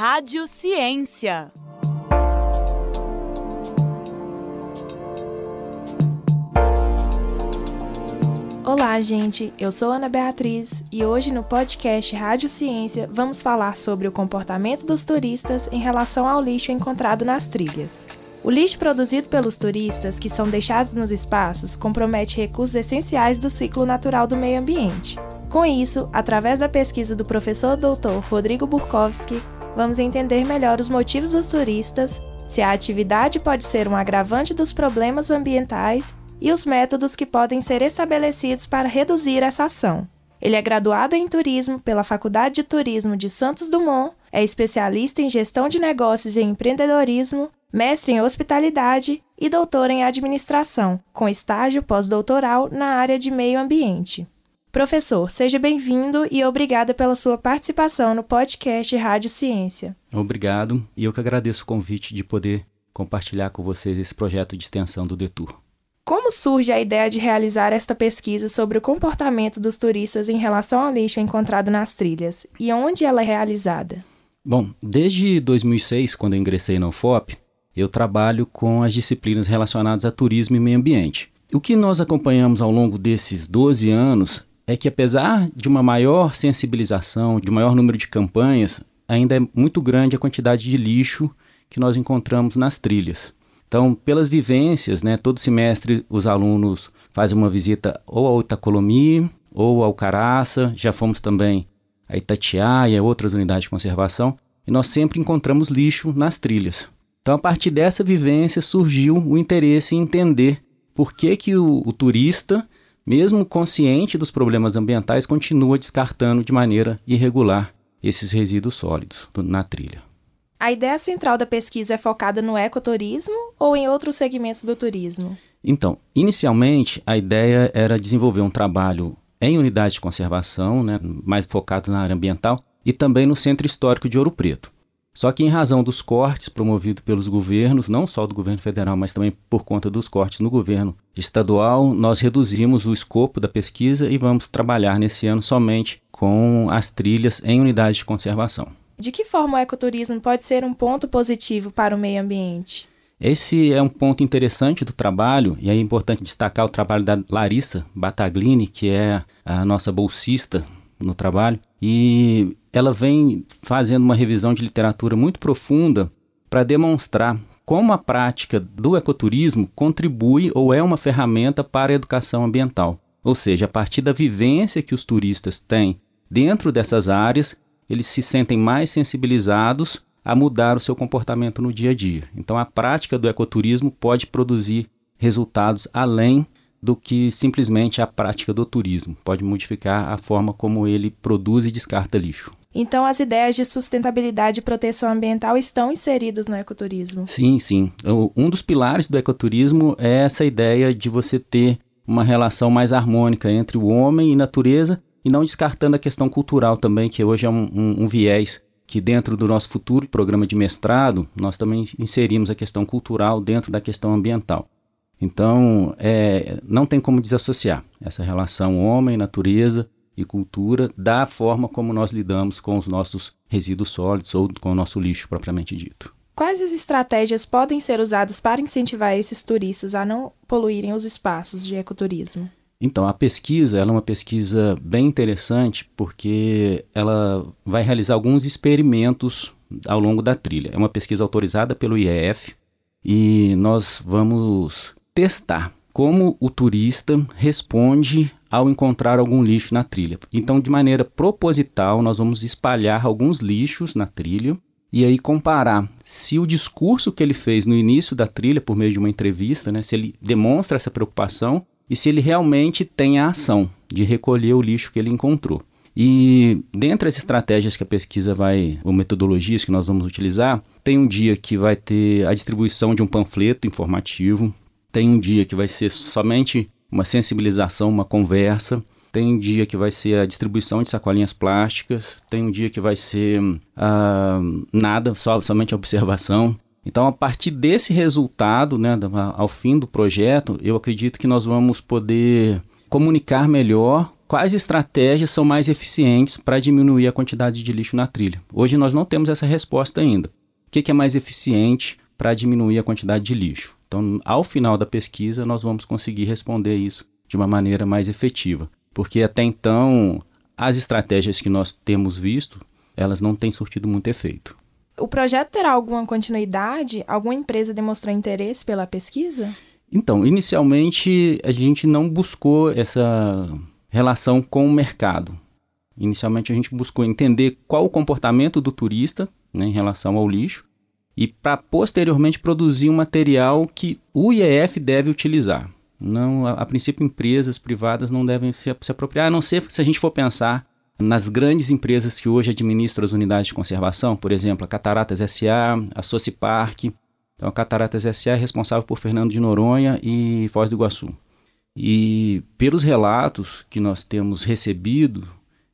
Rádio Ciência. Olá, gente. Eu sou Ana Beatriz e hoje no podcast Rádio Ciência vamos falar sobre o comportamento dos turistas em relação ao lixo encontrado nas trilhas. O lixo produzido pelos turistas, que são deixados nos espaços, compromete recursos essenciais do ciclo natural do meio ambiente. Com isso, através da pesquisa do professor doutor Rodrigo Burkowski, vamos entender melhor os motivos dos turistas, se a atividade pode ser um agravante dos problemas ambientais e os métodos que podem ser estabelecidos para reduzir essa ação. Ele é graduado em turismo pela Faculdade de Turismo de Santos Dumont, é especialista em gestão de negócios e empreendedorismo, mestre em hospitalidade e doutor em administração, com estágio pós-doutoral na área de meio ambiente. Professor, seja bem-vindo e obrigada pela sua participação no podcast Rádio Ciência. Obrigado, e eu que agradeço o convite de poder compartilhar com vocês esse projeto de extensão do Detour. Como surge a ideia de realizar esta pesquisa sobre o comportamento dos turistas em relação ao lixo encontrado nas trilhas e onde ela é realizada? Bom, desde 2006, quando eu ingressei na UFOP, eu trabalho com as disciplinas relacionadas a turismo e meio ambiente. O que nós acompanhamos ao longo desses 12 anos é que, apesar de uma maior sensibilização, de um maior número de campanhas, ainda é muito grande a quantidade de lixo que nós encontramos nas trilhas. Então, pelas vivências, né, todo semestre os alunos fazem uma visita ou ao Itacolomi ou ao Caraça, já fomos também a Itatiaia e outras unidades de conservação, e nós sempre encontramos lixo nas trilhas. Então, a partir dessa vivência surgiu o interesse em entender por que, que o, o turista, mesmo consciente dos problemas ambientais, continua descartando de maneira irregular esses resíduos sólidos na trilha. A ideia central da pesquisa é focada no ecoturismo ou em outros segmentos do turismo? Então, inicialmente, a ideia era desenvolver um trabalho em unidade de conservação, né, mais focado na área ambiental, e também no Centro Histórico de Ouro Preto. Só que, em razão dos cortes promovidos pelos governos, não só do governo federal, mas também por conta dos cortes no governo estadual, nós reduzimos o escopo da pesquisa e vamos trabalhar nesse ano somente com as trilhas em unidade de conservação. De que forma o ecoturismo pode ser um ponto positivo para o meio ambiente? Esse é um ponto interessante do trabalho, e é importante destacar o trabalho da Larissa Bataglini, que é a nossa bolsista no trabalho, e ela vem fazendo uma revisão de literatura muito profunda para demonstrar como a prática do ecoturismo contribui ou é uma ferramenta para a educação ambiental. Ou seja, a partir da vivência que os turistas têm dentro dessas áreas, eles se sentem mais sensibilizados a mudar o seu comportamento no dia a dia. Então, a prática do ecoturismo pode produzir resultados além do que simplesmente a prática do turismo. Pode modificar a forma como ele produz e descarta lixo. Então, as ideias de sustentabilidade e proteção ambiental estão inseridas no ecoturismo? Sim, sim. Um dos pilares do ecoturismo é essa ideia de você ter uma relação mais harmônica entre o homem e natureza e não descartando a questão cultural também, que hoje é um, um, um viés que dentro do nosso futuro programa de mestrado, nós também inserimos a questão cultural dentro da questão ambiental. Então, é, não tem como desassociar essa relação homem, natureza e cultura da forma como nós lidamos com os nossos resíduos sólidos ou com o nosso lixo propriamente dito. Quais as estratégias podem ser usadas para incentivar esses turistas a não poluírem os espaços de ecoturismo? Então, a pesquisa é uma pesquisa bem interessante porque ela vai realizar alguns experimentos ao longo da trilha. É uma pesquisa autorizada pelo IEF e nós vamos testar como o turista responde ao encontrar algum lixo na trilha. Então, de maneira proposital, nós vamos espalhar alguns lixos na trilha e aí comparar se o discurso que ele fez no início da trilha, por meio de uma entrevista, né, se ele demonstra essa preocupação e se ele realmente tem a ação de recolher o lixo que ele encontrou. E dentre as estratégias que a pesquisa vai, ou metodologias que nós vamos utilizar, tem um dia que vai ter a distribuição de um panfleto informativo, tem um dia que vai ser somente uma sensibilização, uma conversa, tem um dia que vai ser a distribuição de sacolinhas plásticas, tem um dia que vai ser uh, nada, só, somente a observação. Então, a partir desse resultado, né, ao fim do projeto, eu acredito que nós vamos poder comunicar melhor quais estratégias são mais eficientes para diminuir a quantidade de lixo na trilha. Hoje nós não temos essa resposta ainda. O que, que é mais eficiente para diminuir a quantidade de lixo? Então, ao final da pesquisa, nós vamos conseguir responder isso de uma maneira mais efetiva, porque até então as estratégias que nós temos visto, elas não têm surtido muito efeito. O projeto terá alguma continuidade? Alguma empresa demonstrou interesse pela pesquisa? Então, inicialmente a gente não buscou essa relação com o mercado. Inicialmente a gente buscou entender qual o comportamento do turista né, em relação ao lixo e para posteriormente produzir um material que o IEF deve utilizar. Não, a, a princípio, empresas privadas não devem se, se apropriar, a não ser se a gente for pensar nas grandes empresas que hoje administram as unidades de conservação, por exemplo, a Cataratas SA, a Socipark. Então, a Cataratas SA é responsável por Fernando de Noronha e Foz do Iguaçu. E pelos relatos que nós temos recebido,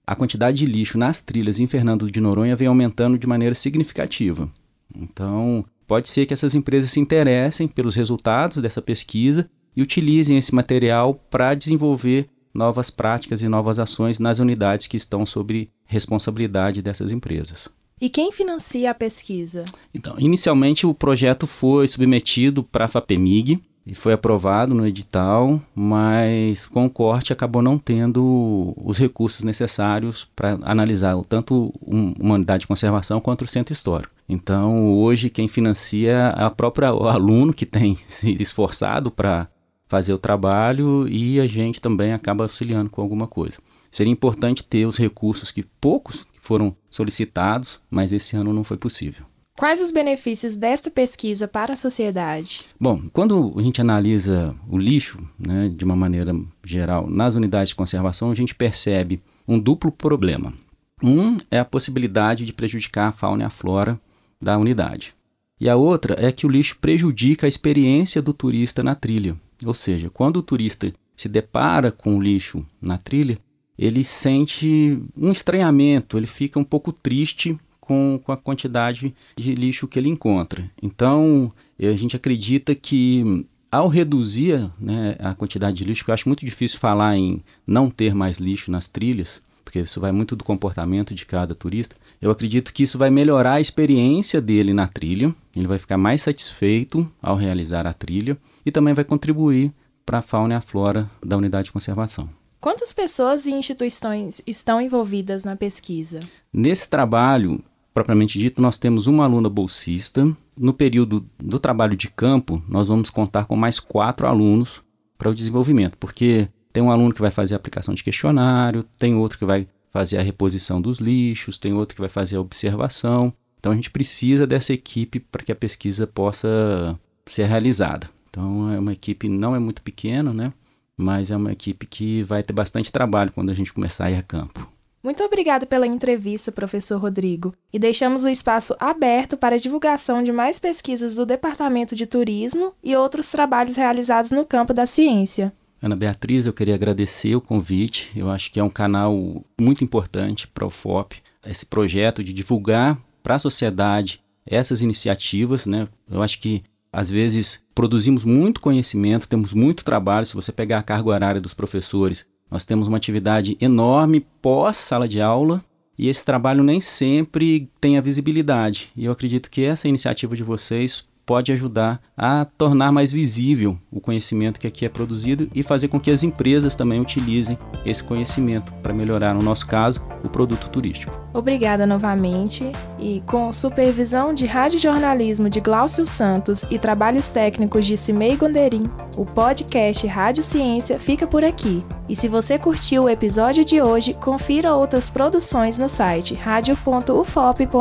a quantidade de lixo nas trilhas em Fernando de Noronha vem aumentando de maneira significativa. Então, pode ser que essas empresas se interessem pelos resultados dessa pesquisa e utilizem esse material para desenvolver novas práticas e novas ações nas unidades que estão sob responsabilidade dessas empresas. E quem financia a pesquisa? Então, inicialmente o projeto foi submetido para a FAPEMIG e foi aprovado no edital, mas com o corte acabou não tendo os recursos necessários para analisar tanto uma unidade de conservação quanto o centro histórico. Então, hoje quem financia é a própria o aluno que tem se esforçado para fazer o trabalho e a gente também acaba auxiliando com alguma coisa. Seria importante ter os recursos que poucos foram solicitados, mas esse ano não foi possível. Quais os benefícios desta pesquisa para a sociedade? Bom, quando a gente analisa o lixo, né, de uma maneira geral, nas unidades de conservação, a gente percebe um duplo problema. Um é a possibilidade de prejudicar a fauna e a flora da unidade. E a outra é que o lixo prejudica a experiência do turista na trilha. Ou seja, quando o turista se depara com o lixo na trilha, ele sente um estranhamento, ele fica um pouco triste com, com a quantidade de lixo que ele encontra. Então, a gente acredita que ao reduzir né, a quantidade de lixo, eu acho muito difícil falar em não ter mais lixo nas trilhas, porque isso vai muito do comportamento de cada turista. Eu acredito que isso vai melhorar a experiência dele na trilha, ele vai ficar mais satisfeito ao realizar a trilha e também vai contribuir para a fauna e a flora da unidade de conservação. Quantas pessoas e instituições estão envolvidas na pesquisa? Nesse trabalho, propriamente dito, nós temos uma aluna bolsista. No período do trabalho de campo, nós vamos contar com mais quatro alunos para o desenvolvimento, porque tem um aluno que vai fazer a aplicação de questionário, tem outro que vai fazer a reposição dos lixos, tem outro que vai fazer a observação. Então a gente precisa dessa equipe para que a pesquisa possa ser realizada. Então é uma equipe não é muito pequena, né? Mas é uma equipe que vai ter bastante trabalho quando a gente começar a ir a campo. Muito obrigada pela entrevista, professor Rodrigo, e deixamos o espaço aberto para a divulgação de mais pesquisas do Departamento de Turismo e outros trabalhos realizados no campo da ciência. Ana Beatriz, eu queria agradecer o convite. Eu acho que é um canal muito importante para o FOP, esse projeto de divulgar para a sociedade essas iniciativas, né? Eu acho que às vezes produzimos muito conhecimento, temos muito trabalho. Se você pegar a carga horária dos professores, nós temos uma atividade enorme pós sala de aula e esse trabalho nem sempre tem a visibilidade. E eu acredito que essa iniciativa de vocês pode ajudar a tornar mais visível o conhecimento que aqui é produzido e fazer com que as empresas também utilizem esse conhecimento para melhorar, no nosso caso, o produto turístico. Obrigada novamente e com supervisão de rádio jornalismo de Glaucio Santos e trabalhos técnicos de Cimei Gonderim, o podcast Rádio Ciência fica por aqui. E se você curtiu o episódio de hoje, confira outras produções no site radio.ufop.br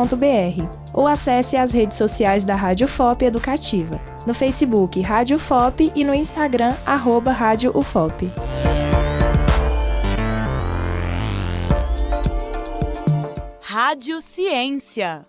ou acesse as redes sociais da Rádio FOP Educativa, no Facebook Rádio FOP e no Instagram arroba Rádio UFOP. Rádio Ciência.